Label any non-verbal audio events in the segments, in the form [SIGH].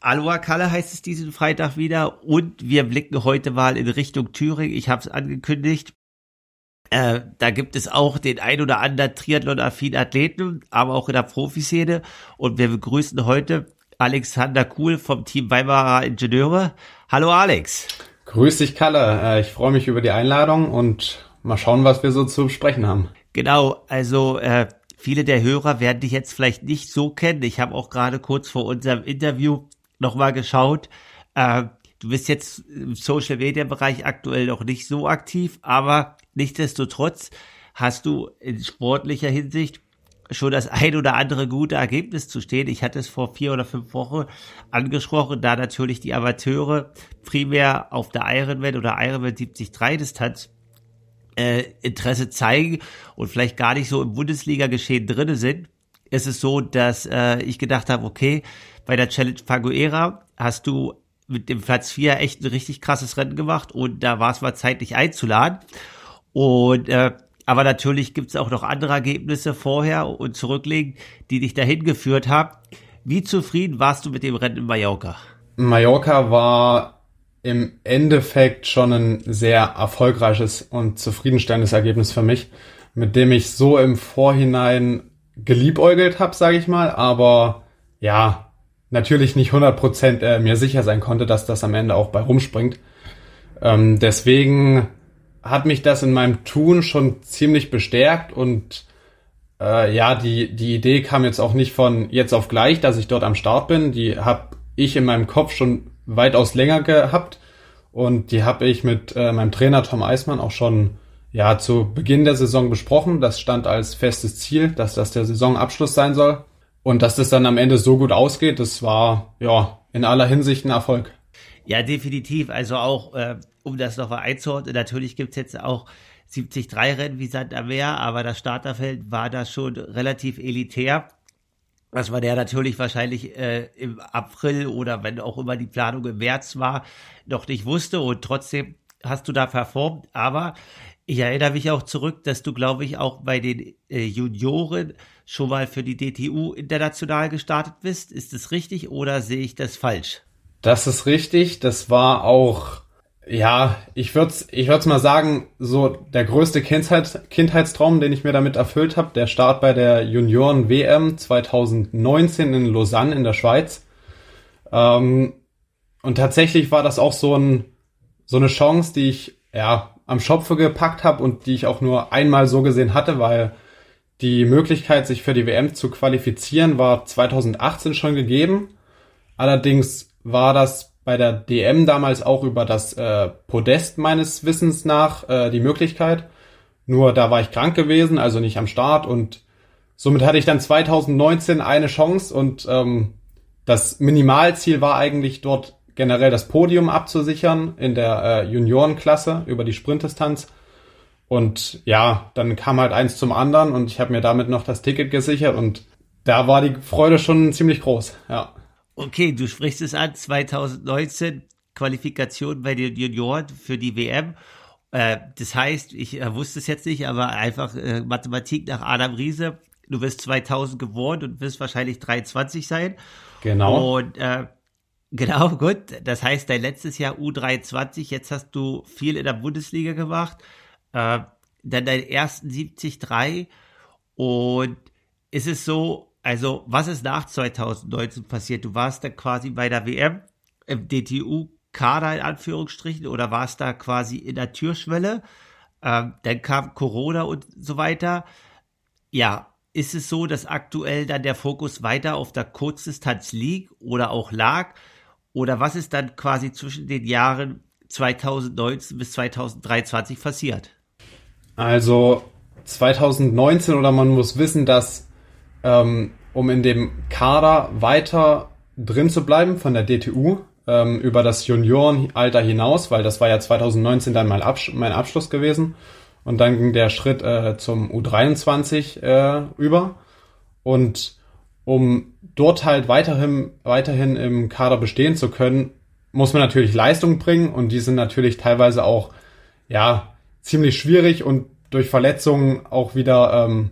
Aloha Kalle heißt es diesen Freitag wieder und wir blicken heute mal in Richtung Thüringen. Ich habe es angekündigt. Äh, da gibt es auch den ein oder anderen Triathlon-affinen Athleten, aber auch in der Profiszene. Und wir begrüßen heute Alexander Kuhl vom Team Weimarer Ingenieure. Hallo Alex. Grüß dich Kalle. Äh, ich freue mich über die Einladung und mal schauen, was wir so zu besprechen haben. Genau, also äh, viele der Hörer werden dich jetzt vielleicht nicht so kennen. Ich habe auch gerade kurz vor unserem Interview nochmal geschaut. Äh, du bist jetzt im Social Media Bereich aktuell noch nicht so aktiv, aber nichtsdestotrotz hast du in sportlicher Hinsicht schon das ein oder andere gute Ergebnis zu stehen. Ich hatte es vor vier oder fünf Wochen angesprochen, da natürlich die Amateure primär auf der Ironman oder Ironman 73 Distanz äh, Interesse zeigen und vielleicht gar nicht so im Bundesliga-Geschehen drinne sind, ist es so, dass äh, ich gedacht habe, okay, bei der Challenge Faguera hast du mit dem Platz 4 echt ein richtig krasses Rennen gemacht und da war es mal Zeit, dich einzuladen. Und äh, aber natürlich gibt es auch noch andere Ergebnisse vorher und zurücklegen, die dich dahin geführt haben. Wie zufrieden warst du mit dem Rennen in Mallorca? Mallorca war im Endeffekt schon ein sehr erfolgreiches und zufriedenstellendes Ergebnis für mich, mit dem ich so im Vorhinein geliebäugelt habe, sage ich mal, aber ja, natürlich nicht 100% äh, mir sicher sein konnte, dass das am Ende auch bei rumspringt. Ähm, deswegen hat mich das in meinem Tun schon ziemlich bestärkt und äh, ja, die, die Idee kam jetzt auch nicht von jetzt auf gleich, dass ich dort am Start bin. Die habe ich in meinem Kopf schon weitaus länger gehabt und die habe ich mit äh, meinem Trainer Tom Eismann auch schon ja zu Beginn der Saison besprochen. Das stand als festes Ziel, dass das der Saisonabschluss sein soll. Und dass das dann am Ende so gut ausgeht, das war ja in aller Hinsicht ein Erfolg. Ja, definitiv. Also auch, äh, um das noch mal einzuordnen, natürlich gibt's jetzt auch 73 Rennen wie Sand am Meer, aber das Starterfeld war da schon relativ elitär. Was man ja natürlich wahrscheinlich äh, im April oder wenn auch immer die Planung im März war, noch nicht wusste und trotzdem hast du da performt. Aber ich erinnere mich auch zurück, dass du, glaube ich, auch bei den äh, Junioren schon mal für die DTU international gestartet bist. Ist das richtig oder sehe ich das falsch? Das ist richtig. Das war auch, ja, ich würde es ich würd's mal sagen, so der größte Kindheit, Kindheitstraum, den ich mir damit erfüllt habe. Der Start bei der Junioren-WM 2019 in Lausanne in der Schweiz. Ähm, und tatsächlich war das auch so, ein, so eine Chance, die ich ja am Schopfe gepackt habe und die ich auch nur einmal so gesehen hatte, weil die Möglichkeit, sich für die WM zu qualifizieren, war 2018 schon gegeben. Allerdings war das bei der DM damals auch über das äh, Podest meines Wissens nach äh, die Möglichkeit. Nur da war ich krank gewesen, also nicht am Start und somit hatte ich dann 2019 eine Chance und ähm, das Minimalziel war eigentlich dort generell das Podium abzusichern in der äh, Juniorenklasse über die Sprintdistanz. Und ja, dann kam halt eins zum anderen und ich habe mir damit noch das Ticket gesichert und da war die Freude schon ziemlich groß, ja. Okay, du sprichst es an, 2019 Qualifikation bei den Junioren für die WM. Äh, das heißt, ich äh, wusste es jetzt nicht, aber einfach äh, Mathematik nach Adam Riese. Du wirst 2000 geworden und wirst wahrscheinlich 23 sein. Genau. Und äh, Genau, [LAUGHS] gut. Das heißt, dein letztes Jahr U23, jetzt hast du viel in der Bundesliga gemacht, dann deinen ersten 73 und ist es so, also was ist nach 2019 passiert? Du warst da quasi bei der WM im DTU-Kader in Anführungsstrichen oder warst da quasi in der Türschwelle? Ähm, dann kam Corona und so weiter. Ja, ist es so, dass aktuell dann der Fokus weiter auf der Kurzdistanz liegt oder auch lag? Oder was ist dann quasi zwischen den Jahren 2019 bis 2023 passiert? Also 2019 oder man muss wissen, dass ähm, um in dem Kader weiter drin zu bleiben von der DTU ähm, über das Juniorenalter hinaus, weil das war ja 2019 dann mein, Absch mein Abschluss gewesen. Und dann ging der Schritt äh, zum U23 äh, über. Und um dort halt weiterhin, weiterhin im Kader bestehen zu können, muss man natürlich Leistung bringen. Und die sind natürlich teilweise auch ja ziemlich schwierig und durch Verletzungen auch wieder, ähm,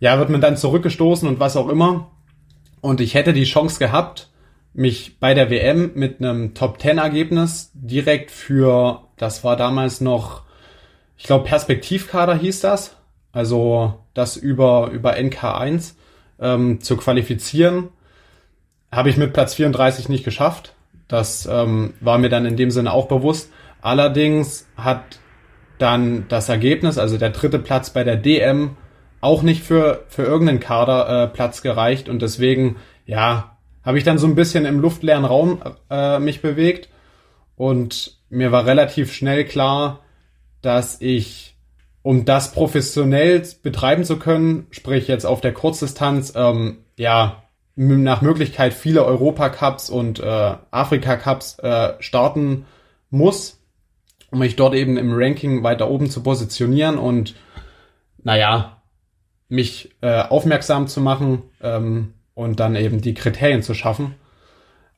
ja, wird man dann zurückgestoßen und was auch immer. Und ich hätte die Chance gehabt, mich bei der WM mit einem Top 10 Ergebnis direkt für, das war damals noch, ich glaube Perspektivkader hieß das, also das über, über NK1 ähm, zu qualifizieren, habe ich mit Platz 34 nicht geschafft. Das ähm, war mir dann in dem Sinne auch bewusst. Allerdings hat dann das Ergebnis, also der dritte Platz bei der DM, auch nicht für, für irgendeinen Kader äh, Platz gereicht und deswegen, ja, habe ich dann so ein bisschen im luftleeren Raum äh, mich bewegt und mir war relativ schnell klar, dass ich, um das professionell betreiben zu können, sprich jetzt auf der Kurzdistanz, ähm, ja, nach Möglichkeit viele Europacups und äh, Afrika-Cups äh, starten muss, um mich dort eben im Ranking weiter oben zu positionieren und naja, mich äh, aufmerksam zu machen ähm, und dann eben die Kriterien zu schaffen.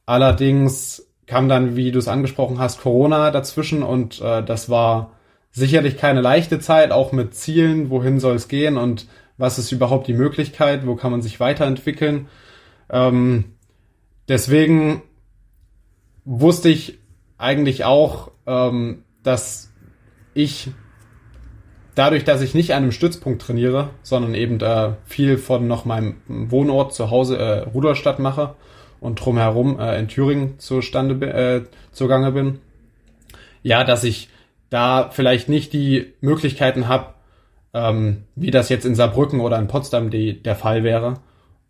Allerdings kam dann, wie du es angesprochen hast, Corona dazwischen und äh, das war sicherlich keine leichte Zeit, auch mit Zielen, wohin soll es gehen und was ist überhaupt die Möglichkeit, wo kann man sich weiterentwickeln. Ähm, deswegen wusste ich eigentlich auch, ähm, dass ich dadurch, dass ich nicht an einem Stützpunkt trainiere, sondern eben da viel von noch meinem Wohnort zu Hause äh, Rudolstadt mache und drumherum äh, in Thüringen zustande äh, zugange bin, ja, dass ich da vielleicht nicht die Möglichkeiten habe, ähm, wie das jetzt in Saarbrücken oder in Potsdam die, der Fall wäre.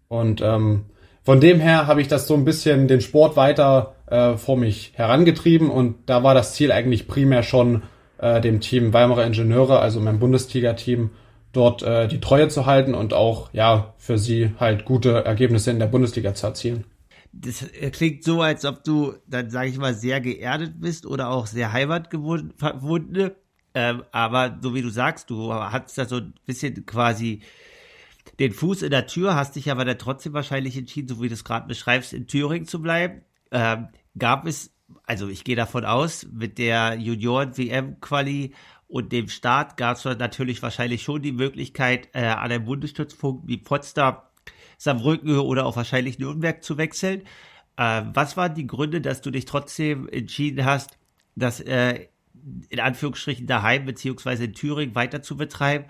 Und ähm, von dem her habe ich das so ein bisschen den Sport weiter äh, vor mich herangetrieben und da war das Ziel eigentlich primär schon äh, dem Team Weimarer Ingenieure, also meinem Bundesliga-Team, dort äh, die Treue zu halten und auch ja für sie halt gute Ergebnisse in der Bundesliga zu erzielen. Das klingt so, als ob du dann, sage ich mal, sehr geerdet bist oder auch sehr heimatverbunden. Ähm, aber so wie du sagst, du hast da so ein bisschen quasi den Fuß in der Tür, hast dich aber dann trotzdem wahrscheinlich entschieden, so wie du es gerade beschreibst, in Thüringen zu bleiben. Ähm, gab es also ich gehe davon aus, mit der Junioren-WM-Quali und dem Start gab es natürlich wahrscheinlich schon die Möglichkeit, äh, an einem Bundesstützpunkt wie Potsdam, Saarbrücken oder auch wahrscheinlich Nürnberg zu wechseln. Äh, was waren die Gründe, dass du dich trotzdem entschieden hast, das äh, in Anführungsstrichen daheim beziehungsweise in Thüringen weiter zu betreiben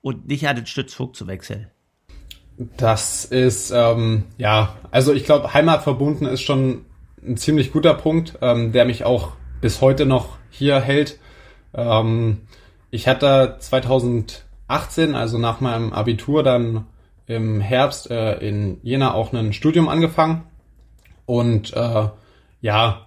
und nicht an den Stützpunkt zu wechseln? Das ist, ähm, ja, also ich glaube, heimatverbunden ist schon ein ziemlich guter Punkt, ähm, der mich auch bis heute noch hier hält. Ähm, ich hatte 2018, also nach meinem Abitur, dann im Herbst äh, in Jena auch ein Studium angefangen. Und äh, ja,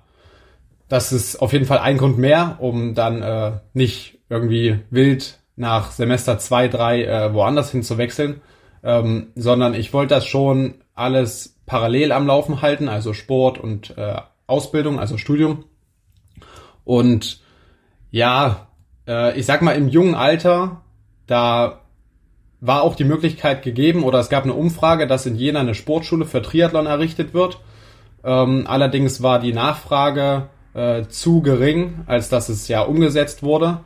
das ist auf jeden Fall ein Grund mehr, um dann äh, nicht irgendwie wild nach Semester zwei, drei äh, woanders hin zu wechseln, ähm, sondern ich wollte das schon alles parallel am Laufen halten, also Sport und äh, Ausbildung, also Studium. Und ja, äh, ich sag mal, im jungen Alter, da war auch die Möglichkeit gegeben oder es gab eine Umfrage, dass in Jena eine Sportschule für Triathlon errichtet wird. Ähm, allerdings war die Nachfrage äh, zu gering, als dass es ja umgesetzt wurde.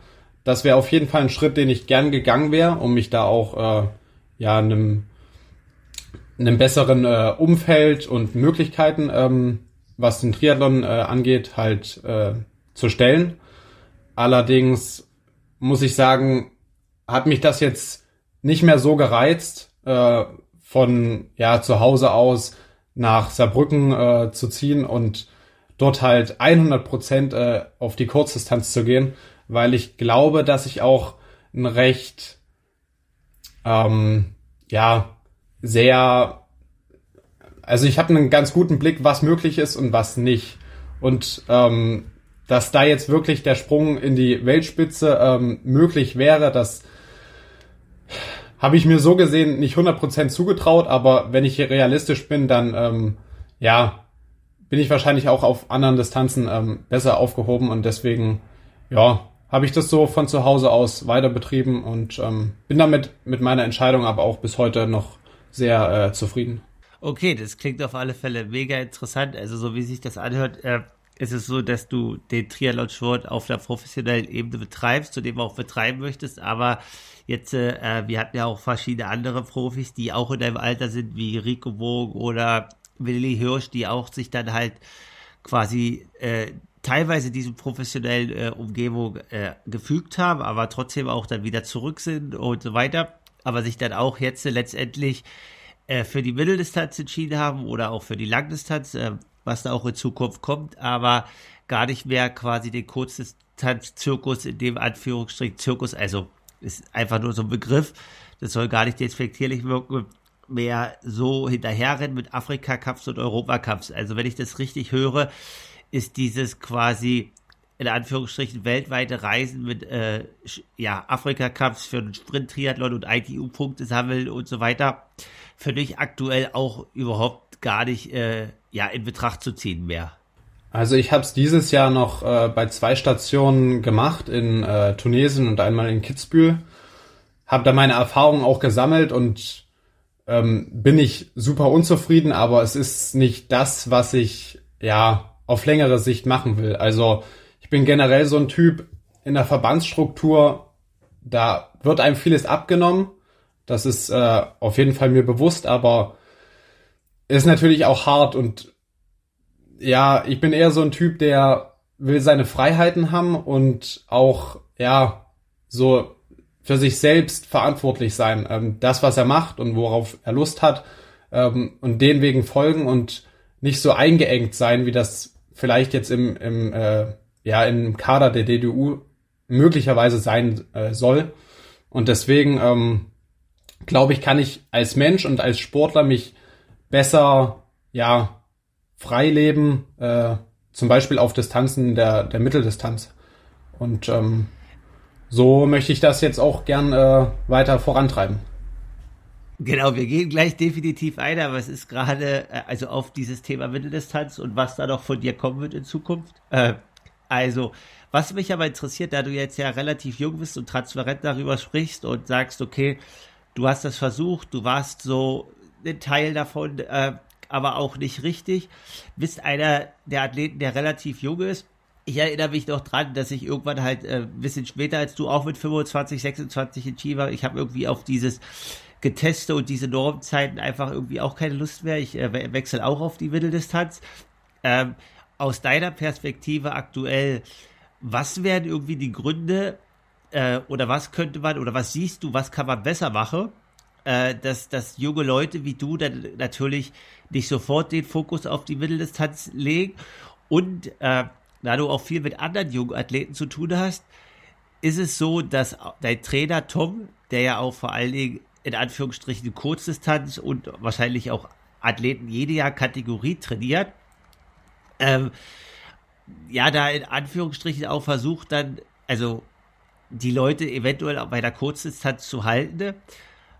Das wäre auf jeden Fall ein Schritt, den ich gern gegangen wäre, um mich da auch äh, ja einem einem besseren äh, Umfeld und Möglichkeiten, ähm, was den Triathlon äh, angeht, halt äh, zu stellen. Allerdings muss ich sagen, hat mich das jetzt nicht mehr so gereizt, äh, von ja zu Hause aus nach Saarbrücken äh, zu ziehen und dort halt 100 Prozent äh, auf die Kurzdistanz zu gehen, weil ich glaube, dass ich auch ein recht ähm, ja sehr, also ich habe einen ganz guten Blick, was möglich ist und was nicht. Und ähm, dass da jetzt wirklich der Sprung in die Weltspitze ähm, möglich wäre, das habe ich mir so gesehen nicht 100% zugetraut, aber wenn ich hier realistisch bin, dann ähm, ja, bin ich wahrscheinlich auch auf anderen Distanzen ähm, besser aufgehoben und deswegen, ja, habe ich das so von zu Hause aus weiter betrieben und ähm, bin damit mit meiner Entscheidung aber auch bis heute noch sehr äh, zufrieden. Okay, das klingt auf alle Fälle mega interessant. Also so wie sich das anhört, äh, ist es so, dass du den Triathlon-Sport auf der professionellen Ebene betreibst, zu dem auch betreiben möchtest, aber jetzt, äh, wir hatten ja auch verschiedene andere Profis, die auch in deinem Alter sind, wie Rico Bogen oder Willi Hirsch, die auch sich dann halt quasi äh, teilweise diese professionellen äh, Umgebung äh, gefügt haben, aber trotzdem auch dann wieder zurück sind und so weiter, aber sich dann auch jetzt letztendlich äh, für die Mitteldistanz entschieden haben oder auch für die Langdistanz, äh, was da auch in Zukunft kommt, aber gar nicht mehr quasi den Kurzdistanz-Zirkus in dem Anführungsstrich Zirkus, also ist einfach nur so ein Begriff, das soll gar nicht despektierlich wirken, mehr so hinterherrennen mit Afrika-Cups und Europa-Cups. Also wenn ich das richtig höre, ist dieses quasi in Anführungsstrichen weltweite Reisen mit äh, ja, Afrika-Cups für den Sprint-Triathlon und ITU-Punkte sammeln und so weiter für dich aktuell auch überhaupt gar nicht äh, ja, in Betracht zu ziehen mehr. Also ich habe es dieses Jahr noch äh, bei zwei Stationen gemacht, in äh, Tunesien und einmal in Kitzbühel. Habe da meine Erfahrungen auch gesammelt und ähm, bin ich super unzufrieden, aber es ist nicht das, was ich ja auf längere Sicht machen will. Also bin generell so ein Typ in der Verbandsstruktur, da wird einem vieles abgenommen. Das ist äh, auf jeden Fall mir bewusst, aber ist natürlich auch hart und ja, ich bin eher so ein Typ, der will seine Freiheiten haben und auch ja so für sich selbst verantwortlich sein. Ähm, das, was er macht und worauf er Lust hat ähm, und den wegen folgen und nicht so eingeengt sein, wie das vielleicht jetzt im, im äh, ja im Kader der DDU möglicherweise sein äh, soll. Und deswegen ähm, glaube ich, kann ich als Mensch und als Sportler mich besser ja frei leben, äh, zum Beispiel auf Distanzen der, der Mitteldistanz. Und ähm, so möchte ich das jetzt auch gern äh, weiter vorantreiben. Genau, wir gehen gleich definitiv ein, aber es ist gerade, äh, also auf dieses Thema Mitteldistanz und was da noch von dir kommen wird in Zukunft. Äh, also, was mich aber interessiert, da du jetzt ja relativ jung bist und transparent darüber sprichst und sagst, okay, du hast das versucht, du warst so ein Teil davon, äh, aber auch nicht richtig, bist einer der Athleten, der relativ jung ist ich erinnere mich noch dran, dass ich irgendwann halt äh, ein bisschen später als du auch mit 25, 26 entschieden war. Ich habe irgendwie auf dieses Geteste und diese Normzeiten einfach irgendwie auch keine Lust mehr. Ich äh, wechsle auch auf die Mitteldistanz. Ähm, aus deiner Perspektive aktuell, was wären irgendwie die Gründe äh, oder was könnte man oder was siehst du, was kann man besser machen, äh, dass, dass junge Leute wie du dann natürlich nicht sofort den Fokus auf die Mitteldistanz legen? Und äh, da du auch viel mit anderen jungen Athleten zu tun hast, ist es so, dass dein Trainer Tom, der ja auch vor allen Dingen in Anführungsstrichen Kurzdistanz und wahrscheinlich auch Athleten jede Jahr Kategorie trainiert, ähm, ja, da in Anführungsstrichen auch versucht dann, also die Leute eventuell auch bei der Kurzdistanz zu halten,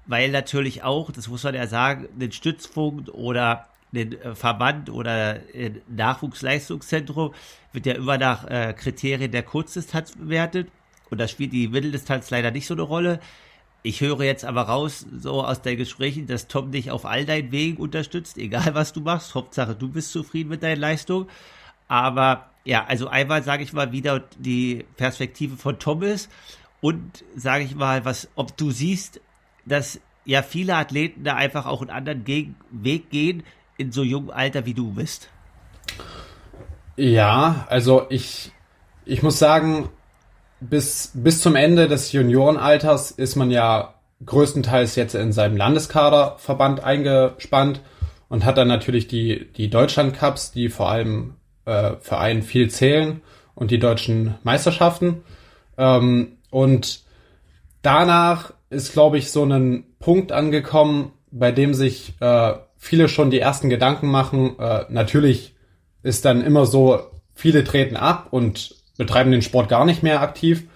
weil natürlich auch, das muss man ja sagen, ein Stützpunkt oder ein äh, Verband oder ein Nachwuchsleistungszentrum wird ja immer nach äh, Kriterien der Kurzdistanz bewertet. Und da spielt die Mitteldistanz leider nicht so eine Rolle. Ich höre jetzt aber raus, so aus deinen Gesprächen, dass Tom dich auf all deinen Wegen unterstützt, egal was du machst. Hauptsache, du bist zufrieden mit deiner Leistung. Aber ja, also einmal sage ich mal wieder die Perspektive von Tom ist und sage ich mal, was, ob du siehst, dass ja viele Athleten da einfach auch einen anderen Weg gehen, in so jungem Alter wie du bist? Ja, also ich, ich muss sagen, bis, bis zum Ende des Juniorenalters ist man ja größtenteils jetzt in seinem Landeskaderverband eingespannt und hat dann natürlich die, die Deutschland Cups, die vor allem äh, für einen viel zählen und die deutschen Meisterschaften. Ähm, und danach ist, glaube ich, so ein Punkt angekommen, bei dem sich äh, viele schon die ersten Gedanken machen. Äh, natürlich ist dann immer so, viele treten ab und betreiben den Sport gar nicht mehr aktiv.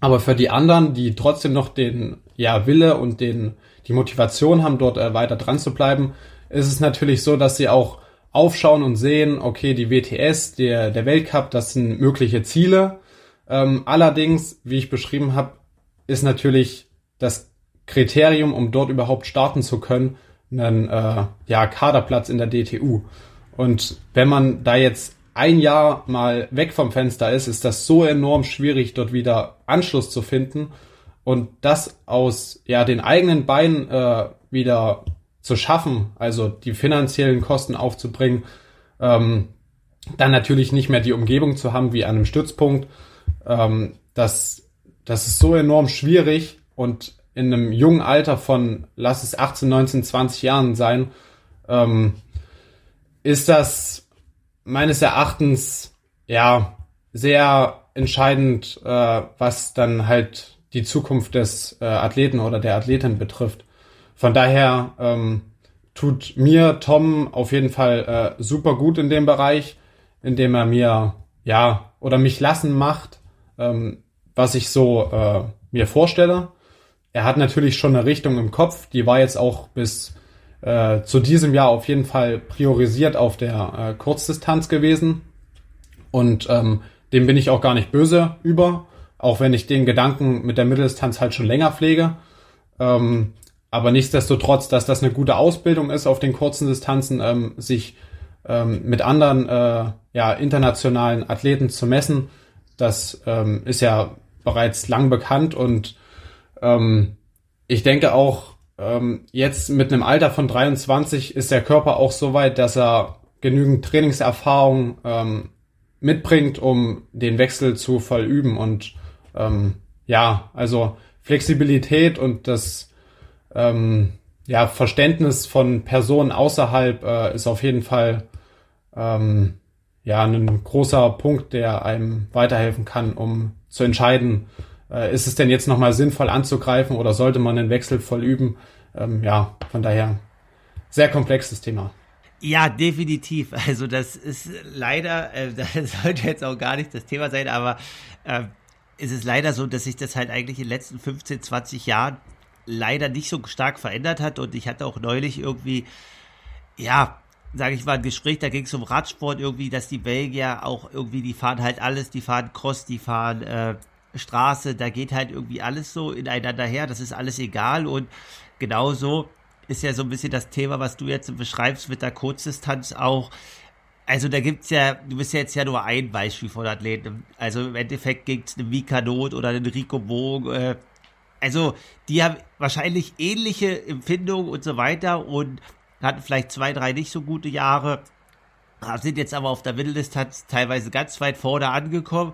Aber für die anderen, die trotzdem noch den ja, Wille und den, die Motivation haben, dort äh, weiter dran zu bleiben, ist es natürlich so, dass sie auch aufschauen und sehen, okay, die WTS, der, der Weltcup, das sind mögliche Ziele. Ähm, allerdings, wie ich beschrieben habe, ist natürlich das Kriterium, um dort überhaupt starten zu können, einen äh, ja, Kaderplatz in der DTU. Und wenn man da jetzt ein Jahr mal weg vom Fenster ist, ist das so enorm schwierig, dort wieder Anschluss zu finden und das aus ja den eigenen Beinen äh, wieder zu schaffen, also die finanziellen Kosten aufzubringen, ähm, dann natürlich nicht mehr die Umgebung zu haben wie an einem Stützpunkt. Ähm, das, das ist so enorm schwierig und in einem jungen Alter von, lass es 18, 19, 20 Jahren sein, ähm, ist das meines Erachtens ja sehr entscheidend, äh, was dann halt die Zukunft des äh, Athleten oder der Athletin betrifft. Von daher ähm, tut mir Tom auf jeden Fall äh, super gut in dem Bereich, indem er mir ja oder mich lassen macht, ähm, was ich so äh, mir vorstelle. Er hat natürlich schon eine Richtung im Kopf, die war jetzt auch bis äh, zu diesem Jahr auf jeden Fall priorisiert auf der äh, Kurzdistanz gewesen. Und ähm, dem bin ich auch gar nicht böse über, auch wenn ich den Gedanken mit der Mitteldistanz halt schon länger pflege. Ähm, aber nichtsdestotrotz, dass das eine gute Ausbildung ist auf den kurzen Distanzen, ähm, sich ähm, mit anderen äh, ja, internationalen Athleten zu messen, das ähm, ist ja bereits lang bekannt und ähm, ich denke auch, ähm, jetzt mit einem Alter von 23 ist der Körper auch so weit, dass er genügend Trainingserfahrung ähm, mitbringt, um den Wechsel zu vollüben. Und ähm, ja, also Flexibilität und das ähm, ja, Verständnis von Personen außerhalb äh, ist auf jeden Fall ähm, ja ein großer Punkt, der einem weiterhelfen kann, um zu entscheiden, äh, ist es denn jetzt nochmal sinnvoll anzugreifen oder sollte man den Wechsel voll üben? Ähm, ja, von daher sehr komplexes Thema. Ja, definitiv. Also das ist leider, äh, [LAUGHS] das sollte jetzt auch gar nicht das Thema sein, aber äh, es ist leider so, dass sich das halt eigentlich in den letzten 15, 20 Jahren leider nicht so stark verändert hat. Und ich hatte auch neulich irgendwie, ja, sage ich mal, ein Gespräch, da ging es um Radsport irgendwie, dass die Belgier auch irgendwie, die fahren halt alles, die fahren Cross, die fahren äh, Straße, da geht halt irgendwie alles so ineinander her, das ist alles egal und genauso ist ja so ein bisschen das Thema, was du jetzt beschreibst mit der Kurzdistanz auch. Also da gibt's ja, du bist ja jetzt ja nur ein Beispiel von Athleten. Also im Endeffekt ging's eine Mika Not oder einen Rico Bogen, äh, also die haben wahrscheinlich ähnliche Empfindungen und so weiter und hatten vielleicht zwei, drei nicht so gute Jahre, sind jetzt aber auf der Mitteldistanz teilweise ganz weit vorne angekommen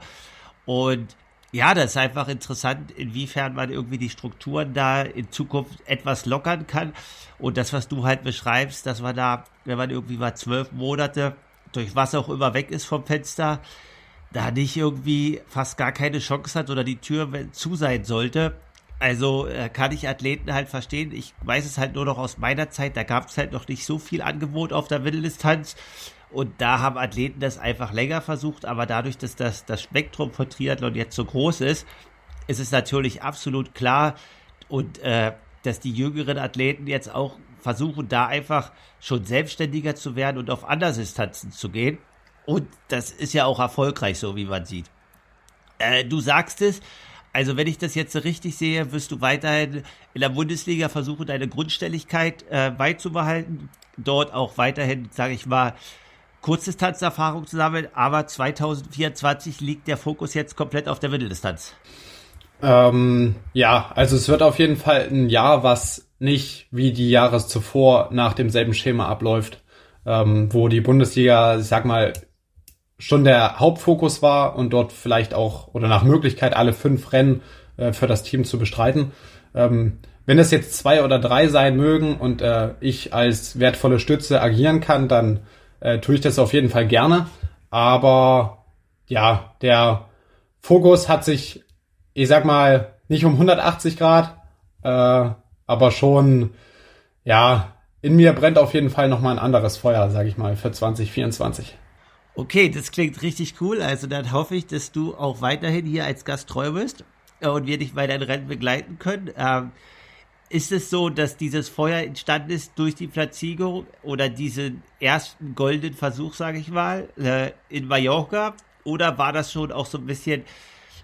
und ja, das ist einfach interessant, inwiefern man irgendwie die Strukturen da in Zukunft etwas lockern kann. Und das, was du halt beschreibst, dass man da, wenn man irgendwie mal zwölf Monate durch was auch immer weg ist vom Fenster, da nicht irgendwie fast gar keine Chance hat oder die Tür zu sein sollte, also äh, kann ich Athleten halt verstehen. Ich weiß es halt nur noch aus meiner Zeit, da gab es halt noch nicht so viel Angebot auf der Mitteldistanz. Und da haben Athleten das einfach länger versucht, aber dadurch, dass das, das Spektrum von Triathlon jetzt so groß ist, ist es natürlich absolut klar und äh, dass die jüngeren Athleten jetzt auch versuchen, da einfach schon selbstständiger zu werden und auf andere Distanzen zu gehen. Und das ist ja auch erfolgreich, so wie man sieht. Äh, du sagst es, also wenn ich das jetzt richtig sehe, wirst du weiterhin in der Bundesliga versuchen, deine Grundstelligkeit äh, beizubehalten, dort auch weiterhin, sage ich mal, Kurzdistanzerfahrung zu sammeln, aber 2024 liegt der Fokus jetzt komplett auf der Mitteldistanz. Ähm, ja, also es wird auf jeden Fall ein Jahr, was nicht wie die Jahre zuvor nach demselben Schema abläuft, ähm, wo die Bundesliga, ich sag mal, schon der Hauptfokus war und dort vielleicht auch oder nach Möglichkeit alle fünf Rennen äh, für das Team zu bestreiten. Ähm, wenn es jetzt zwei oder drei sein mögen und äh, ich als wertvolle Stütze agieren kann, dann äh, tue ich das auf jeden Fall gerne. Aber ja, der Fokus hat sich, ich sag mal, nicht um 180 Grad, äh, aber schon, ja, in mir brennt auf jeden Fall nochmal ein anderes Feuer, sag ich mal, für 2024. Okay, das klingt richtig cool. Also dann hoffe ich, dass du auch weiterhin hier als Gast treu bist äh, und wir dich bei deinen Rennen begleiten können. Ähm, ist es so, dass dieses Feuer entstanden ist durch die Platzierung oder diesen ersten goldenen Versuch, sage ich mal, äh, in Mallorca? Oder war das schon auch so ein bisschen,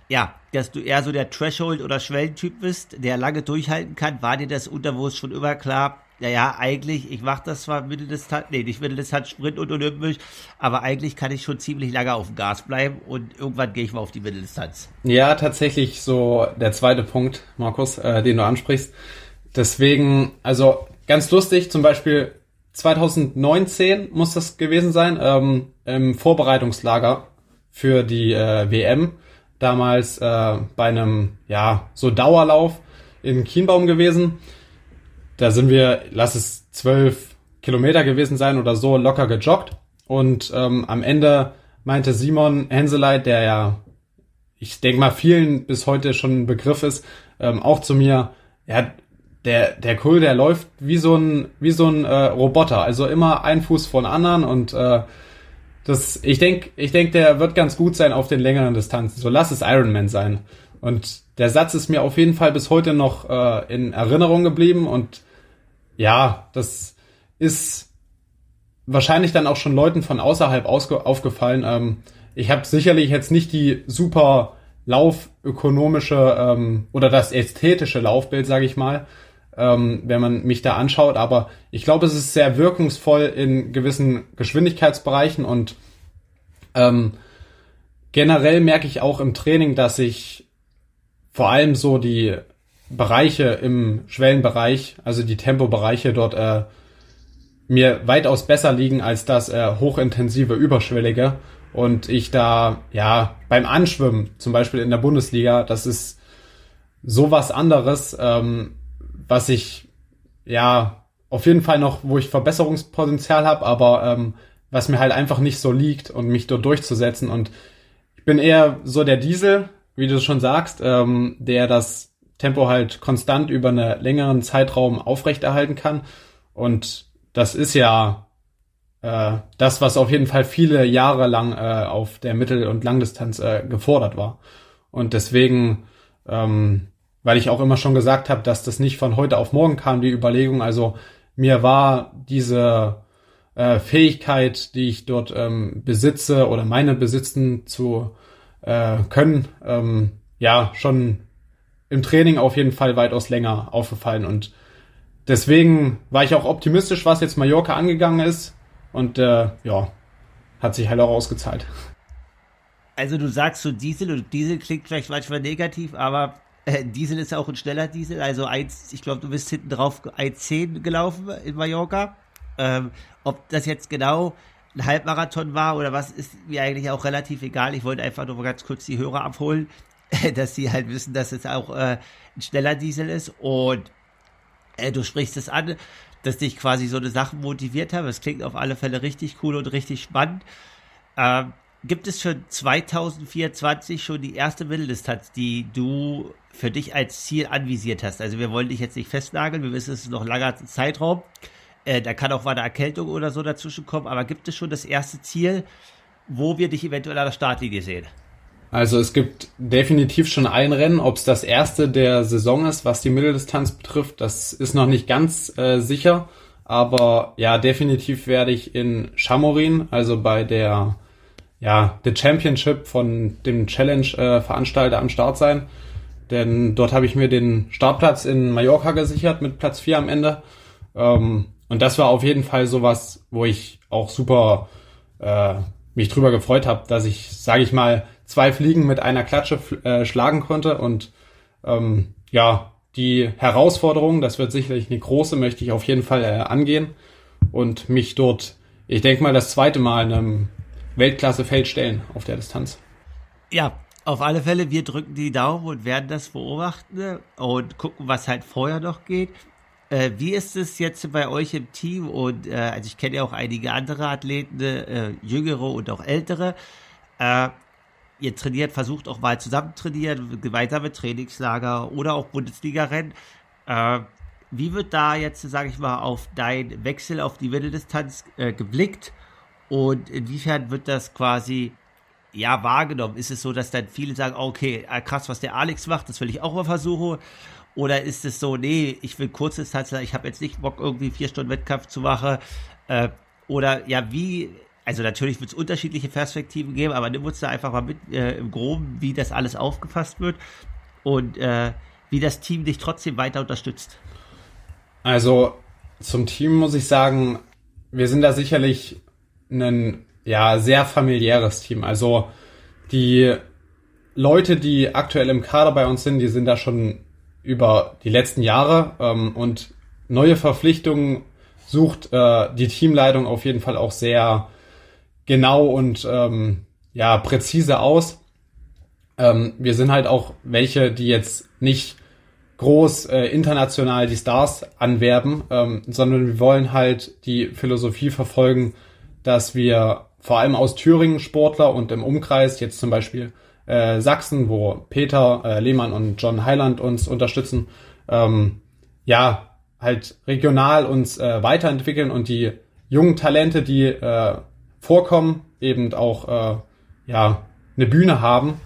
ja, dass du eher so der Threshold- oder Schwellentyp bist, der lange durchhalten kann? War dir das unterbewusst schon immer klar? ja, ja, eigentlich, ich mache das zwar Mitteldistanz, nee, nicht Mitteldistanz, Sprint und Olympisch, aber eigentlich kann ich schon ziemlich lange auf dem Gas bleiben und irgendwann gehe ich mal auf die Mitteldistanz. Ja, tatsächlich so der zweite Punkt, Markus, äh, den du ansprichst. Deswegen, also ganz lustig, zum Beispiel 2019 muss das gewesen sein, ähm, im Vorbereitungslager für die äh, WM, damals äh, bei einem, ja, so Dauerlauf in Kienbaum gewesen da sind wir, lass es zwölf Kilometer gewesen sein oder so, locker gejoggt. Und ähm, am Ende meinte Simon Henseleit, der ja, ich denke mal, vielen bis heute schon ein Begriff ist, ähm, auch zu mir, ja, der, der Kuhl, der läuft wie so ein, wie so ein äh, Roboter, also immer ein Fuß von anderen und äh, das, ich denke, ich denk, der wird ganz gut sein auf den längeren Distanzen. So lass es Ironman sein. Und der Satz ist mir auf jeden Fall bis heute noch äh, in Erinnerung geblieben und ja, das ist wahrscheinlich dann auch schon Leuten von außerhalb aufgefallen. Ähm, ich habe sicherlich jetzt nicht die super laufökonomische ähm, oder das ästhetische Laufbild, sage ich mal, ähm, wenn man mich da anschaut. Aber ich glaube, es ist sehr wirkungsvoll in gewissen Geschwindigkeitsbereichen und ähm, generell merke ich auch im Training, dass ich vor allem so die Bereiche im Schwellenbereich, also die Tempobereiche dort äh, mir weitaus besser liegen als das äh, hochintensive Überschwellige. Und ich da, ja, beim Anschwimmen, zum Beispiel in der Bundesliga, das ist sowas anderes, ähm, was ich, ja, auf jeden Fall noch, wo ich Verbesserungspotenzial habe, aber ähm, was mir halt einfach nicht so liegt und mich dort durchzusetzen. Und ich bin eher so der Diesel, wie du schon sagst, ähm, der das Tempo halt konstant über einen längeren Zeitraum aufrechterhalten kann. Und das ist ja äh, das, was auf jeden Fall viele Jahre lang äh, auf der Mittel- und Langdistanz äh, gefordert war. Und deswegen, ähm, weil ich auch immer schon gesagt habe, dass das nicht von heute auf morgen kam, die Überlegung, also mir war diese äh, Fähigkeit, die ich dort ähm, besitze oder meine besitzen zu äh, können, ähm, ja, schon im Training auf jeden Fall weitaus länger aufgefallen. Und deswegen war ich auch optimistisch, was jetzt Mallorca angegangen ist. Und äh, ja, hat sich halt auch ausgezahlt. Also du sagst so Diesel und Diesel klingt vielleicht manchmal negativ, aber Diesel ist auch ein schneller Diesel, also eins, ich glaube, du bist hinten drauf 1,10 gelaufen in Mallorca. Ähm, ob das jetzt genau ein Halbmarathon war oder was, ist mir eigentlich auch relativ egal. Ich wollte einfach nur ganz kurz die Hörer abholen. [LAUGHS] dass sie halt wissen, dass es auch äh, ein schneller Diesel ist. Und äh, du sprichst es an, dass dich quasi so eine Sache motiviert haben. Es klingt auf alle Fälle richtig cool und richtig spannend. Ähm, gibt es für 2024 schon die erste Mitteldistanz, die du für dich als Ziel anvisiert hast? Also wir wollen dich jetzt nicht festnageln, wir wissen, es ist noch ein langer Zeitraum. Äh, da kann auch mal eine Erkältung oder so dazwischen kommen, aber gibt es schon das erste Ziel, wo wir dich eventuell an der Startlinie sehen? Also es gibt definitiv schon ein Rennen, ob es das erste der Saison ist, was die Mitteldistanz betrifft, das ist noch nicht ganz äh, sicher. Aber ja, definitiv werde ich in Chamorin, also bei der ja, The Championship von dem Challenge-Veranstalter äh, am Start sein. Denn dort habe ich mir den Startplatz in Mallorca gesichert mit Platz 4 am Ende. Ähm, und das war auf jeden Fall sowas, wo ich auch super äh, mich drüber gefreut habe, dass ich, sage ich mal, zwei Fliegen mit einer Klatsche äh, schlagen konnte. Und ähm, ja, die Herausforderung, das wird sicherlich eine große, möchte ich auf jeden Fall äh, angehen und mich dort, ich denke mal, das zweite Mal in einem Weltklassefeld stellen auf der Distanz. Ja, auf alle Fälle, wir drücken die Daumen und werden das beobachten und gucken, was halt vorher noch geht. Äh, wie ist es jetzt bei euch im Team? Und äh, also ich kenne ja auch einige andere Athleten, äh, jüngere und auch ältere. Äh, ihr trainiert, versucht auch mal zusammen trainieren, gemeinsame Trainingslager oder auch Bundesliga-Rennen. Äh, wie wird da jetzt, sage ich mal, auf dein Wechsel auf die Mitteldistanz äh, geblickt und inwiefern wird das quasi ja wahrgenommen? Ist es so, dass dann viele sagen, okay, äh, krass, was der Alex macht, das will ich auch mal versuchen? Oder ist es so, nee, ich will Kurzdistanzler, ich habe jetzt nicht Bock, irgendwie vier Stunden Wettkampf zu machen? Äh, oder ja, wie also natürlich wird es unterschiedliche Perspektiven geben, aber nimm uns da einfach mal mit äh, im Groben, wie das alles aufgefasst wird und äh, wie das Team dich trotzdem weiter unterstützt. Also Zum Team muss ich sagen, wir sind da sicherlich ein ja sehr familiäres Team. Also die Leute, die aktuell im Kader bei uns sind, die sind da schon über die letzten Jahre ähm, und neue Verpflichtungen sucht äh, die Teamleitung auf jeden Fall auch sehr genau und ähm, ja präzise aus. Ähm, wir sind halt auch welche, die jetzt nicht groß äh, international die Stars anwerben, ähm, sondern wir wollen halt die Philosophie verfolgen, dass wir vor allem aus Thüringen Sportler und im Umkreis, jetzt zum Beispiel äh, Sachsen, wo Peter äh, Lehmann und John Heiland uns unterstützen, ähm, ja, halt regional uns äh, weiterentwickeln und die jungen Talente, die äh, vorkommen, eben auch äh, ja eine Bühne haben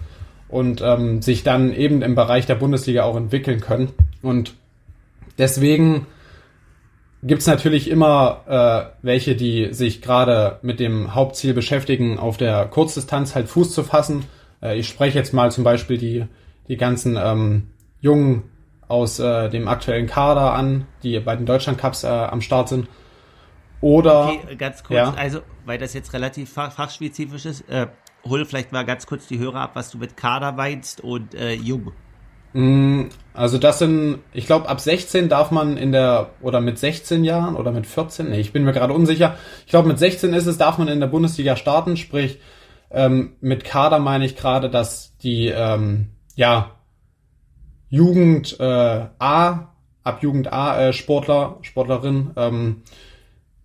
und ähm, sich dann eben im Bereich der Bundesliga auch entwickeln können. Und deswegen gibt's natürlich immer äh, welche, die sich gerade mit dem Hauptziel beschäftigen, auf der Kurzdistanz halt Fuß zu fassen. Äh, ich spreche jetzt mal zum Beispiel die, die ganzen ähm, jungen aus äh, dem aktuellen Kader an, die bei den Deutschland Cups äh, am Start sind. Oder okay, ganz kurz, ja. also weil das jetzt relativ fach, fachspezifisch ist, äh, hol vielleicht mal ganz kurz die Hörer ab, was du mit Kader meinst und äh, Jung. Mm, also das sind, ich glaube, ab 16 darf man in der, oder mit 16 Jahren oder mit 14, nee, ich bin mir gerade unsicher. Ich glaube, mit 16 ist es, darf man in der Bundesliga starten, sprich, ähm, mit Kader meine ich gerade, dass die, ähm, ja, Jugend äh, A, ab Jugend A äh, Sportler, Sportlerin ähm,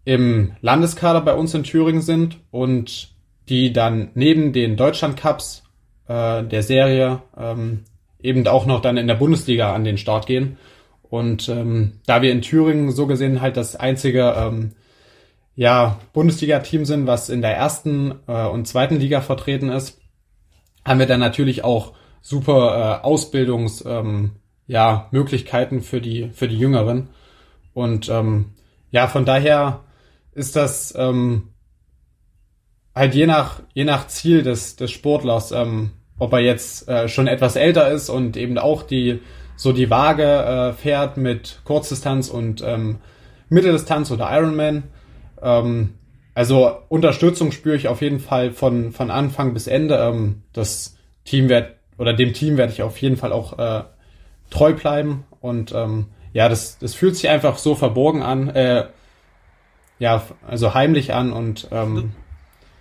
im Landeskader bei uns in Thüringen sind und die dann neben den Deutschland Cups äh, der Serie ähm, eben auch noch dann in der Bundesliga an den Start gehen. Und ähm, da wir in Thüringen so gesehen halt das einzige ähm, ja, Bundesliga-Team sind, was in der ersten äh, und zweiten Liga vertreten ist, haben wir dann natürlich auch super äh, Ausbildungs ähm, ja, Möglichkeiten für die für die Jüngeren. Und ähm, ja, von daher ist das ähm, halt je nach, je nach Ziel des, des Sportlers, ähm, ob er jetzt äh, schon etwas älter ist und eben auch die so die Waage äh, fährt mit Kurzdistanz und ähm, Mitteldistanz oder Ironman. Ähm, also Unterstützung spüre ich auf jeden Fall von, von Anfang bis Ende. Ähm, das Team wird oder dem Team werde ich auf jeden Fall auch äh, treu bleiben. Und ähm, ja, das, das fühlt sich einfach so verborgen an, äh, ja, also heimlich an und ähm,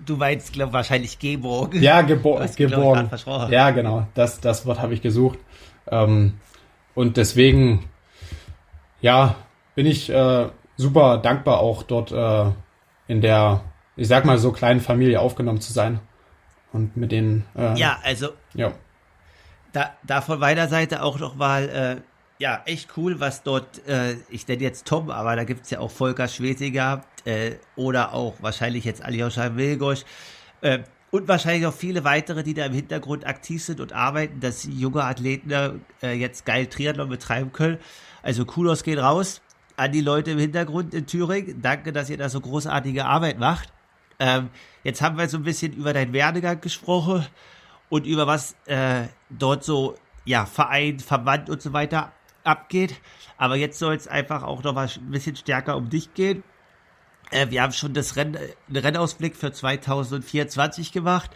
Du meinst, glaube wahrscheinlich geborgen. Ja, gebo geborgen. Ja, genau. Das, das Wort habe ich gesucht. Ähm, und deswegen, ja, bin ich äh, super dankbar, auch dort äh, in der, ich sag mal, so kleinen Familie aufgenommen zu sein. Und mit den. Äh, ja, also. Ja. Da, da von meiner Seite auch noch mal äh, ja, echt cool, was dort, äh, ich nenne jetzt Tom, aber da gibt's ja auch Volker Schwesiger äh, oder auch wahrscheinlich jetzt Aljoscha Wilgosch äh, und wahrscheinlich auch viele weitere, die da im Hintergrund aktiv sind und arbeiten, dass junge Athleten äh, jetzt geil Triathlon betreiben können. Also Kudos geht raus an die Leute im Hintergrund in Thüringen. Danke, dass ihr da so großartige Arbeit macht. Ähm, jetzt haben wir so ein bisschen über deinen Werdegang gesprochen und über was äh, dort so ja, Verein, Verband und so weiter abgeht. Aber jetzt soll es einfach auch noch mal ein bisschen stärker um dich gehen. Äh, wir haben schon das Renn, den Rennausblick für 2024 gemacht.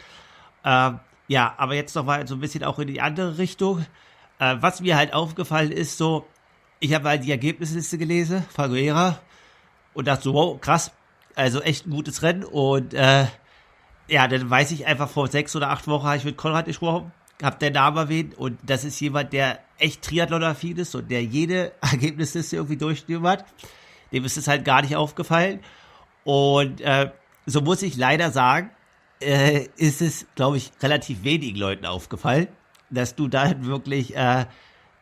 Äh, ja, aber jetzt noch mal so ein bisschen auch in die andere Richtung. Äh, was mir halt aufgefallen ist, so, ich habe halt die Ergebnisliste gelesen, Faguera, und dachte so, wow, krass, also echt ein gutes Rennen. Und äh, ja, dann weiß ich einfach, vor sechs oder acht Wochen habe ich mit Konrad gesprochen hab der Name erwähnt und das ist jemand, der echt Triathlon-affin ist und der jede [LAUGHS] Ergebnisliste irgendwie durchschnummert. Dem ist es halt gar nicht aufgefallen. Und äh, so muss ich leider sagen, äh, ist es, glaube ich, relativ wenigen Leuten aufgefallen, dass du da wirklich, äh,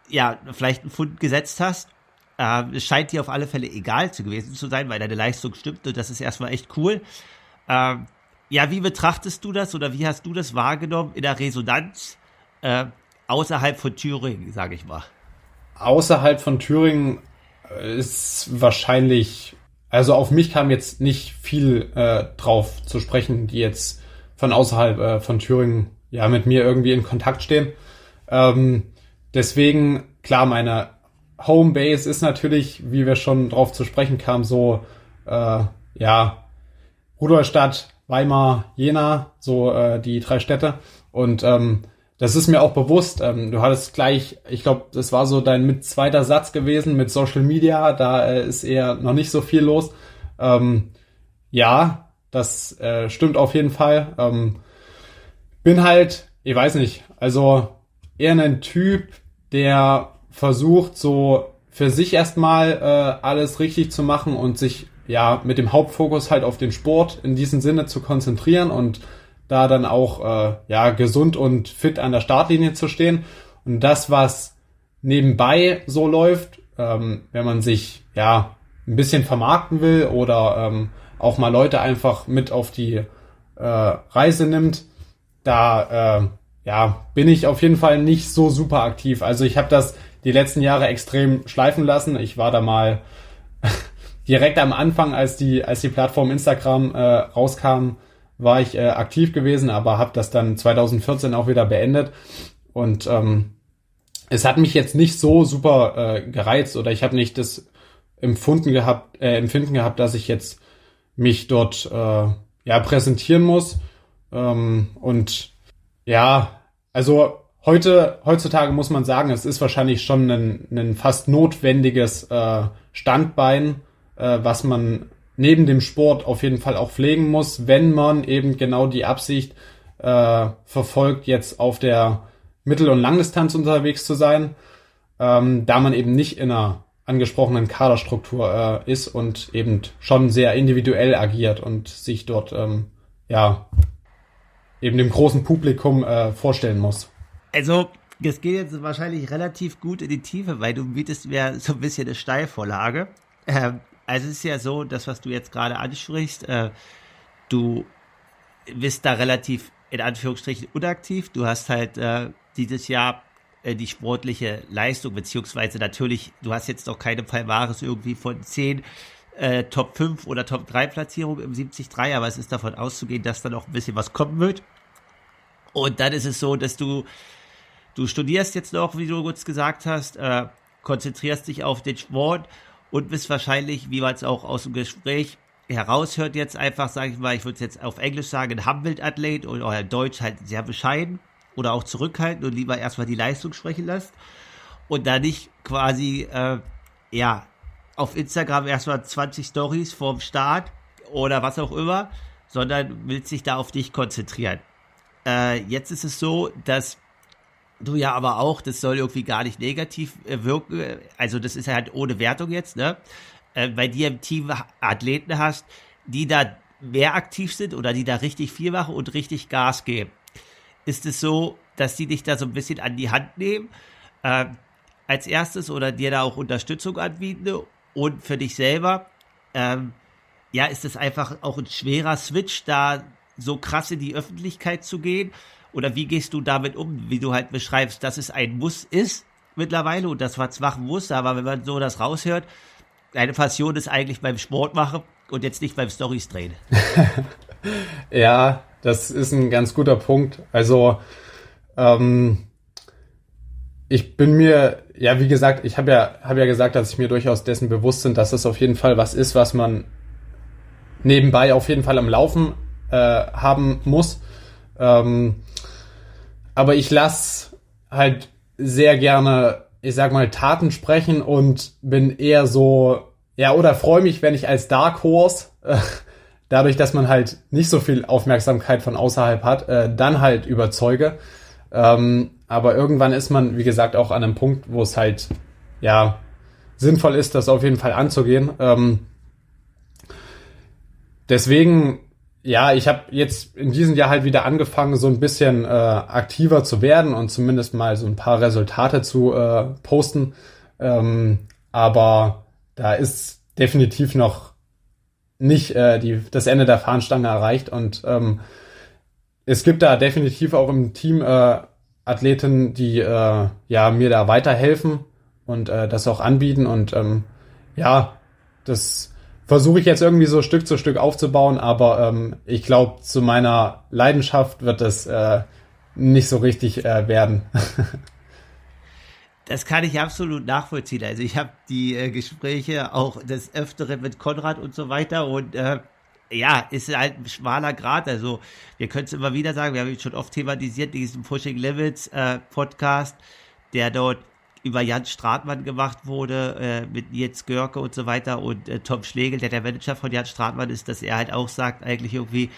ja, vielleicht einen Fund gesetzt hast. Äh, es scheint dir auf alle Fälle egal zu gewesen zu sein, weil deine Leistung stimmt und das ist erstmal echt cool. Äh, ja, wie betrachtest du das oder wie hast du das wahrgenommen in der Resonanz äh, außerhalb von Thüringen, sage ich mal. Außerhalb von Thüringen ist wahrscheinlich, also auf mich kam jetzt nicht viel äh, drauf zu sprechen, die jetzt von außerhalb äh, von Thüringen ja mit mir irgendwie in Kontakt stehen. Ähm, deswegen, klar, meine Homebase ist natürlich, wie wir schon drauf zu sprechen kamen, so äh, ja Rudolstadt, Weimar, Jena, so äh, die drei Städte. Und ähm, das ist mir auch bewusst. Ähm, du hattest gleich, ich glaube, das war so dein mit zweiter Satz gewesen mit Social Media. Da äh, ist eher noch nicht so viel los. Ähm, ja, das äh, stimmt auf jeden Fall. Ähm, bin halt, ich weiß nicht, also eher ein Typ, der versucht, so für sich erstmal äh, alles richtig zu machen und sich ja mit dem Hauptfokus halt auf den Sport in diesem Sinne zu konzentrieren und da dann auch äh, ja gesund und fit an der Startlinie zu stehen. Und das, was nebenbei so läuft, ähm, wenn man sich ja ein bisschen vermarkten will oder ähm, auch mal Leute einfach mit auf die äh, Reise nimmt, da äh, ja bin ich auf jeden Fall nicht so super aktiv. Also ich habe das die letzten Jahre extrem schleifen lassen. Ich war da mal [LAUGHS] direkt am Anfang, als die, als die Plattform Instagram äh, rauskam, war ich äh, aktiv gewesen, aber habe das dann 2014 auch wieder beendet. Und ähm, es hat mich jetzt nicht so super äh, gereizt oder ich habe nicht das empfunden gehabt, äh, empfinden gehabt, dass ich jetzt mich dort äh, ja präsentieren muss. Ähm, und ja, also heute, heutzutage muss man sagen, es ist wahrscheinlich schon ein, ein fast notwendiges äh, Standbein, äh, was man neben dem Sport auf jeden Fall auch pflegen muss, wenn man eben genau die Absicht äh, verfolgt, jetzt auf der Mittel- und Langdistanz unterwegs zu sein, ähm, da man eben nicht in einer angesprochenen Kaderstruktur äh, ist und eben schon sehr individuell agiert und sich dort ähm, ja eben dem großen Publikum äh, vorstellen muss. Also, das geht jetzt wahrscheinlich relativ gut in die Tiefe, weil du bietest mir so ein bisschen eine Steilvorlage. Ähm, also es ist ja so, das, was du jetzt gerade ansprichst, äh, du bist da relativ in Anführungsstrichen unaktiv. Du hast halt äh, dieses Jahr äh, die sportliche Leistung, beziehungsweise natürlich, du hast jetzt noch keine Palmares irgendwie von 10 äh, Top 5 oder Top 3 Platzierungen im 73, aber es ist davon auszugehen, dass da noch ein bisschen was kommen wird. Und dann ist es so, dass du Du studierst jetzt noch, wie du kurz gesagt hast, äh, konzentrierst dich auf den Sport und bist wahrscheinlich, wie man es auch aus dem Gespräch heraushört, jetzt einfach, sage ich mal, ich würde es jetzt auf Englisch sagen, ein Humboldt-Athlet oder Deutsch halt sehr bescheiden oder auch zurückhaltend und lieber erstmal die Leistung sprechen lässt und da nicht quasi, äh, ja, auf Instagram erstmal 20 Stories vorm Start oder was auch immer, sondern willst sich da auf dich konzentrieren. Äh, jetzt ist es so, dass du ja aber auch, das soll irgendwie gar nicht negativ äh, wirken, also das ist halt ohne Wertung jetzt, ne? Äh, bei dir im Team Athleten hast, die da mehr aktiv sind oder die da richtig viel machen und richtig Gas geben. Ist es so, dass die dich da so ein bisschen an die Hand nehmen, äh, als erstes oder dir da auch Unterstützung anbieten und für dich selber, ähm, ja, ist es einfach auch ein schwerer Switch, da so krass in die Öffentlichkeit zu gehen oder wie gehst du damit um, wie du halt beschreibst, dass es ein Muss ist mittlerweile und das war zwar ein Muss, aber wenn man so das raushört, deine Passion ist eigentlich beim Sport machen und jetzt nicht beim Stories drehen. [LAUGHS] ja, das ist ein ganz guter Punkt. Also ähm, ich bin mir, ja, wie gesagt, ich habe ja, hab ja gesagt, dass ich mir durchaus dessen bewusst bin, dass das auf jeden Fall was ist, was man nebenbei auf jeden Fall am Laufen äh, haben muss. Ähm, aber ich lasse halt sehr gerne, ich sag mal, Taten sprechen und bin eher so, ja, oder freue mich, wenn ich als Dark Horse, äh, dadurch, dass man halt nicht so viel Aufmerksamkeit von außerhalb hat, äh, dann halt überzeuge. Ähm, aber irgendwann ist man, wie gesagt, auch an einem Punkt, wo es halt, ja, sinnvoll ist, das auf jeden Fall anzugehen. Ähm, deswegen ja, ich habe jetzt in diesem Jahr halt wieder angefangen, so ein bisschen äh, aktiver zu werden und zumindest mal so ein paar Resultate zu äh, posten. Ähm, aber da ist definitiv noch nicht äh, die, das Ende der Fahnenstange erreicht und ähm, es gibt da definitiv auch im Team äh, Athleten, die äh, ja mir da weiterhelfen und äh, das auch anbieten und ähm, ja, das versuche ich jetzt irgendwie so Stück zu Stück aufzubauen, aber ähm, ich glaube, zu meiner Leidenschaft wird es äh, nicht so richtig äh, werden. [LAUGHS] Das kann ich absolut nachvollziehen. Also ich habe die äh, Gespräche auch des Öfteren mit Konrad und so weiter und äh, ja, ist halt ein schmaler Grad. Also wir können es immer wieder sagen, wir haben ihn schon oft thematisiert, diesen Pushing Limits äh, Podcast, der dort über Jan Stratmann gemacht wurde, äh, mit Nils Görke und so weiter und äh, Tom Schlegel, der der Manager von Jan Stratmann ist, dass er halt auch sagt, eigentlich irgendwie,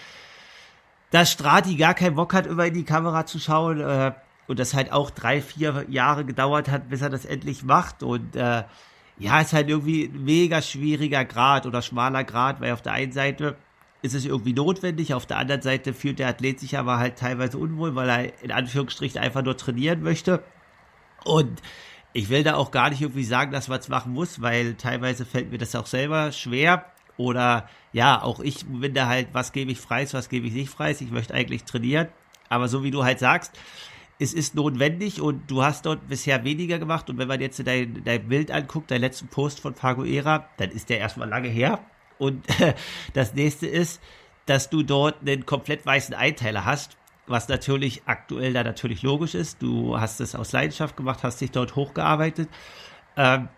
dass Strati gar keinen Bock hat, immer in die Kamera zu schauen äh, und das halt auch drei, vier Jahre gedauert hat, bis er das endlich macht und äh, ja, ist halt irgendwie ein mega schwieriger Grad oder schmaler Grad, weil auf der einen Seite ist es irgendwie notwendig, auf der anderen Seite fühlt der Athlet sich aber halt teilweise unwohl, weil er in Anführungsstrichen einfach nur trainieren möchte und ich will da auch gar nicht irgendwie sagen, dass man es machen muss, weil teilweise fällt mir das auch selber schwer. Oder ja, auch ich bin da halt, was gebe ich freis, was gebe ich nicht freis. Ich möchte eigentlich trainieren. Aber so wie du halt sagst, es ist notwendig und du hast dort bisher weniger gemacht. Und wenn man jetzt dein, dein Bild anguckt, dein letzten Post von Faguera, dann ist der erstmal lange her. Und [LAUGHS] das nächste ist, dass du dort einen komplett weißen Einteiler hast was natürlich aktuell da natürlich logisch ist. Du hast es aus Leidenschaft gemacht, hast dich dort hochgearbeitet. Ähm,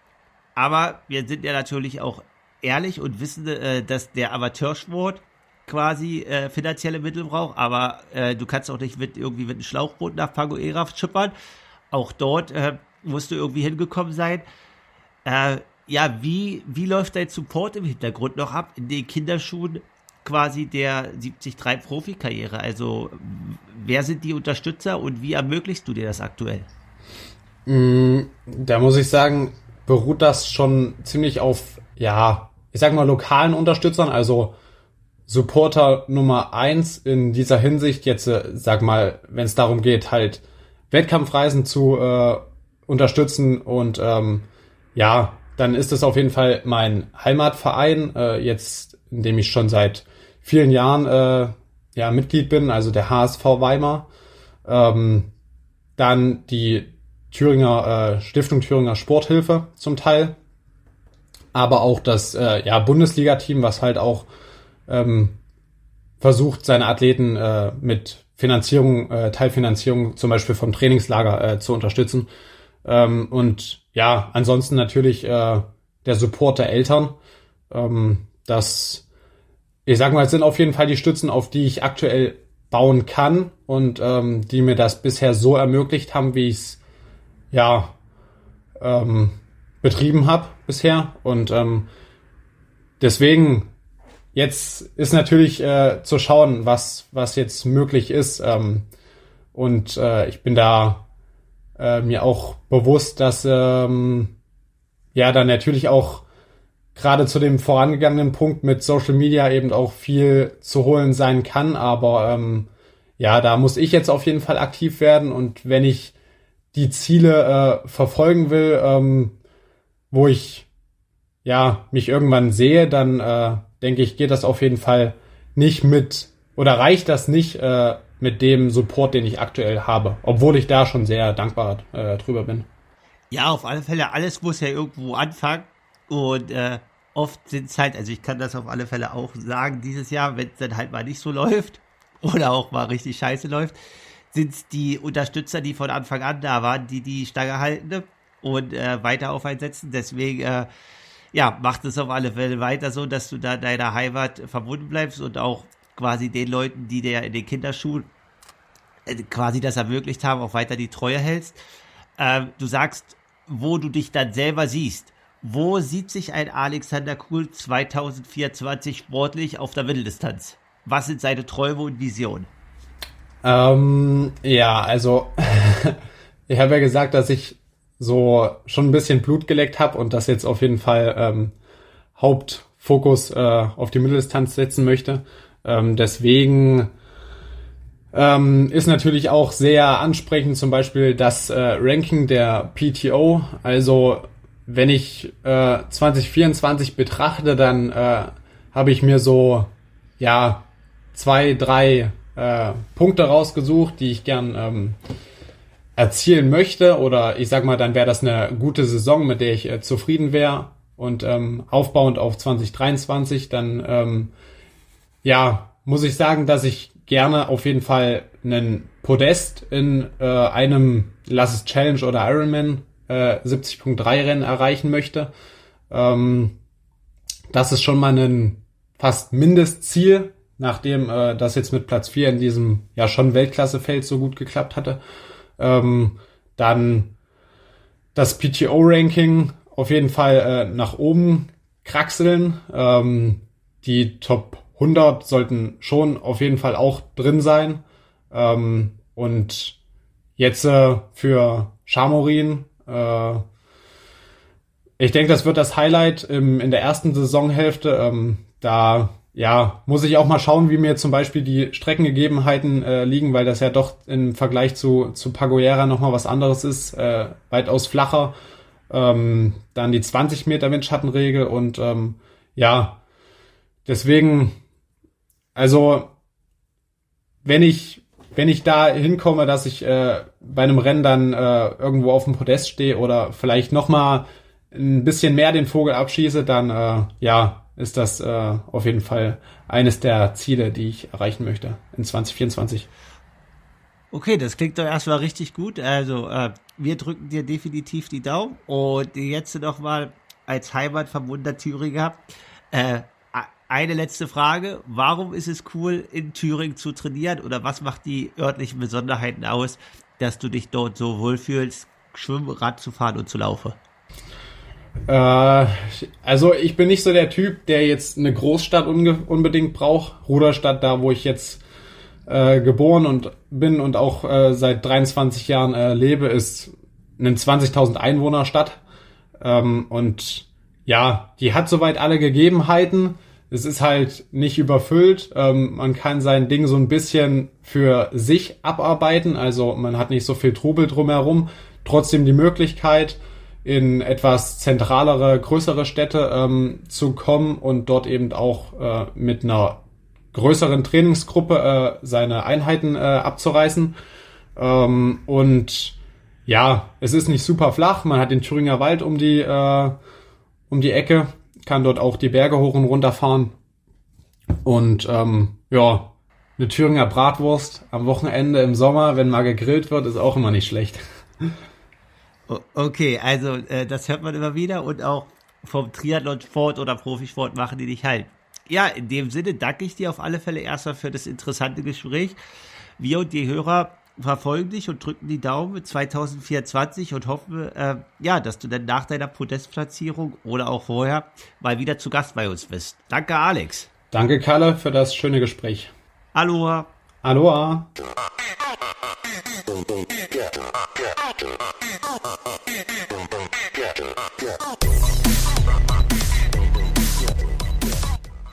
aber wir sind ja natürlich auch ehrlich und wissen, äh, dass der Amateursport quasi äh, finanzielle Mittel braucht, aber äh, du kannst auch nicht mit irgendwie mit einem Schlauchboot nach Pagoera schippern. Auch dort äh, musst du irgendwie hingekommen sein. Äh, ja, wie, wie läuft dein Support im Hintergrund noch ab in den Kinderschuhen quasi der 73 Profikarriere? Also wer sind die Unterstützer und wie ermöglichst du dir das aktuell? Mm, da muss ich sagen, beruht das schon ziemlich auf, ja, ich sag mal lokalen Unterstützern, also Supporter Nummer eins in dieser Hinsicht jetzt, äh, sag mal, wenn es darum geht, halt Wettkampfreisen zu äh, unterstützen und ähm, ja, dann ist es auf jeden Fall mein Heimatverein, äh, jetzt in dem ich schon seit vielen Jahren äh, ja, Mitglied bin, also der HSV Weimar. Ähm, dann die Thüringer äh, Stiftung Thüringer Sporthilfe zum Teil. Aber auch das äh, ja, Bundesliga-Team, was halt auch ähm, versucht, seine Athleten äh, mit Finanzierung, äh, Teilfinanzierung zum Beispiel vom Trainingslager äh, zu unterstützen. Ähm, und ja, ansonsten natürlich äh, der Support der Eltern. Ähm, das ich sag mal, es sind auf jeden Fall die Stützen, auf die ich aktuell bauen kann und ähm, die mir das bisher so ermöglicht haben, wie ich es ja ähm, betrieben habe bisher. Und ähm, deswegen jetzt ist natürlich äh, zu schauen, was was jetzt möglich ist. Ähm, und äh, ich bin da äh, mir auch bewusst, dass ähm, ja dann natürlich auch gerade zu dem vorangegangenen Punkt mit Social Media eben auch viel zu holen sein kann. Aber ähm, ja, da muss ich jetzt auf jeden Fall aktiv werden. Und wenn ich die Ziele äh, verfolgen will, ähm, wo ich ja mich irgendwann sehe, dann äh, denke ich, geht das auf jeden Fall nicht mit oder reicht das nicht äh, mit dem Support, den ich aktuell habe, obwohl ich da schon sehr dankbar äh, drüber bin. Ja, auf alle Fälle, alles muss ja irgendwo anfangen. Und äh, oft sind es halt, also ich kann das auf alle Fälle auch sagen, dieses Jahr, wenn es dann halt mal nicht so [LAUGHS] läuft oder auch mal richtig scheiße läuft, sind es die Unterstützer, die von Anfang an da waren, die die Stange halten und äh, weiter auf einsetzen. Deswegen, äh, ja, macht es auf alle Fälle weiter so, dass du da deiner Heimat verbunden bleibst und auch quasi den Leuten, die dir in den Kinderschuhen äh, quasi das ermöglicht haben, auch weiter die Treue hältst. Äh, du sagst, wo du dich dann selber siehst. Wo sieht sich ein Alexander Kuhl 2024 sportlich auf der Mitteldistanz? Was sind seine Träume und Visionen? Ähm, ja, also [LAUGHS] ich habe ja gesagt, dass ich so schon ein bisschen Blut geleckt habe und das jetzt auf jeden Fall ähm, Hauptfokus äh, auf die Mitteldistanz setzen möchte. Ähm, deswegen ähm, ist natürlich auch sehr ansprechend zum Beispiel das äh, Ranking der PTO. Also wenn ich äh, 2024 betrachte, dann äh, habe ich mir so ja zwei, drei äh, Punkte rausgesucht, die ich gern ähm, erzielen möchte. Oder ich sag mal, dann wäre das eine gute Saison, mit der ich äh, zufrieden wäre. Und ähm, aufbauend auf 2023, dann ähm, ja, muss ich sagen, dass ich gerne auf jeden Fall einen Podest in äh, einem Lass es Challenge oder Ironman äh, 70.3 Rennen erreichen möchte. Ähm, das ist schon mal ein fast Mindestziel, nachdem äh, das jetzt mit Platz 4 in diesem ja schon Weltklassefeld so gut geklappt hatte. Ähm, dann das PTO-Ranking auf jeden Fall äh, nach oben kraxeln. Ähm, die Top 100 sollten schon auf jeden Fall auch drin sein. Ähm, und jetzt äh, für Chamorin, äh, ich denke, das wird das Highlight im, in der ersten Saisonhälfte. Ähm, da ja, muss ich auch mal schauen, wie mir zum Beispiel die Streckengegebenheiten äh, liegen, weil das ja doch im Vergleich zu, zu Pagoera nochmal was anderes ist, äh, weitaus flacher. Ähm, dann die 20 Meter Windschattenregel und ähm, ja, deswegen, also wenn ich wenn ich da hinkomme, dass ich äh, bei einem Rennen dann äh, irgendwo auf dem Podest stehe oder vielleicht nochmal ein bisschen mehr den Vogel abschieße, dann äh, ja, ist das äh, auf jeden Fall eines der Ziele, die ich erreichen möchte in 2024. Okay, das klingt doch erstmal richtig gut. Also äh, wir drücken dir definitiv die Daumen und jetzt noch mal als Heimatverbundener Thüringer äh, eine letzte Frage. Warum ist es cool, in Thüringen zu trainieren oder was macht die örtlichen Besonderheiten aus, dass du dich dort so wohlfühlst, Schwimmen, Rad zu fahren und zu laufen? Äh, also ich bin nicht so der Typ, der jetzt eine Großstadt unbedingt braucht. Ruderstadt, da wo ich jetzt äh, geboren und bin und auch äh, seit 23 Jahren äh, lebe, ist eine 20.000 Einwohner Stadt. Ähm, und ja, die hat soweit alle Gegebenheiten. Es ist halt nicht überfüllt. Ähm, man kann sein Ding so ein bisschen für sich abarbeiten. Also man hat nicht so viel Trubel drumherum. Trotzdem die Möglichkeit, in etwas zentralere, größere Städte ähm, zu kommen und dort eben auch äh, mit einer größeren Trainingsgruppe äh, seine Einheiten äh, abzureißen. Ähm, und ja, es ist nicht super flach. Man hat den Thüringer Wald um die, äh, um die Ecke, kann dort auch die Berge hoch und runter fahren. Und ähm, ja, eine Thüringer Bratwurst am Wochenende im Sommer, wenn mal gegrillt wird, ist auch immer nicht schlecht. Okay, also äh, das hört man immer wieder und auch vom Triathlon-Sport oder Profisport machen die nicht halt. Ja, in dem Sinne danke ich dir auf alle Fälle erstmal für das interessante Gespräch. Wir und die Hörer verfolgen dich und drücken die Daumen 2024 und hoffen, äh, ja, dass du dann nach deiner Podestplatzierung oder auch vorher mal wieder zu Gast bei uns bist. Danke, Alex. Danke, Kalle, für das schöne Gespräch. Aloha. Aloha. Yeah.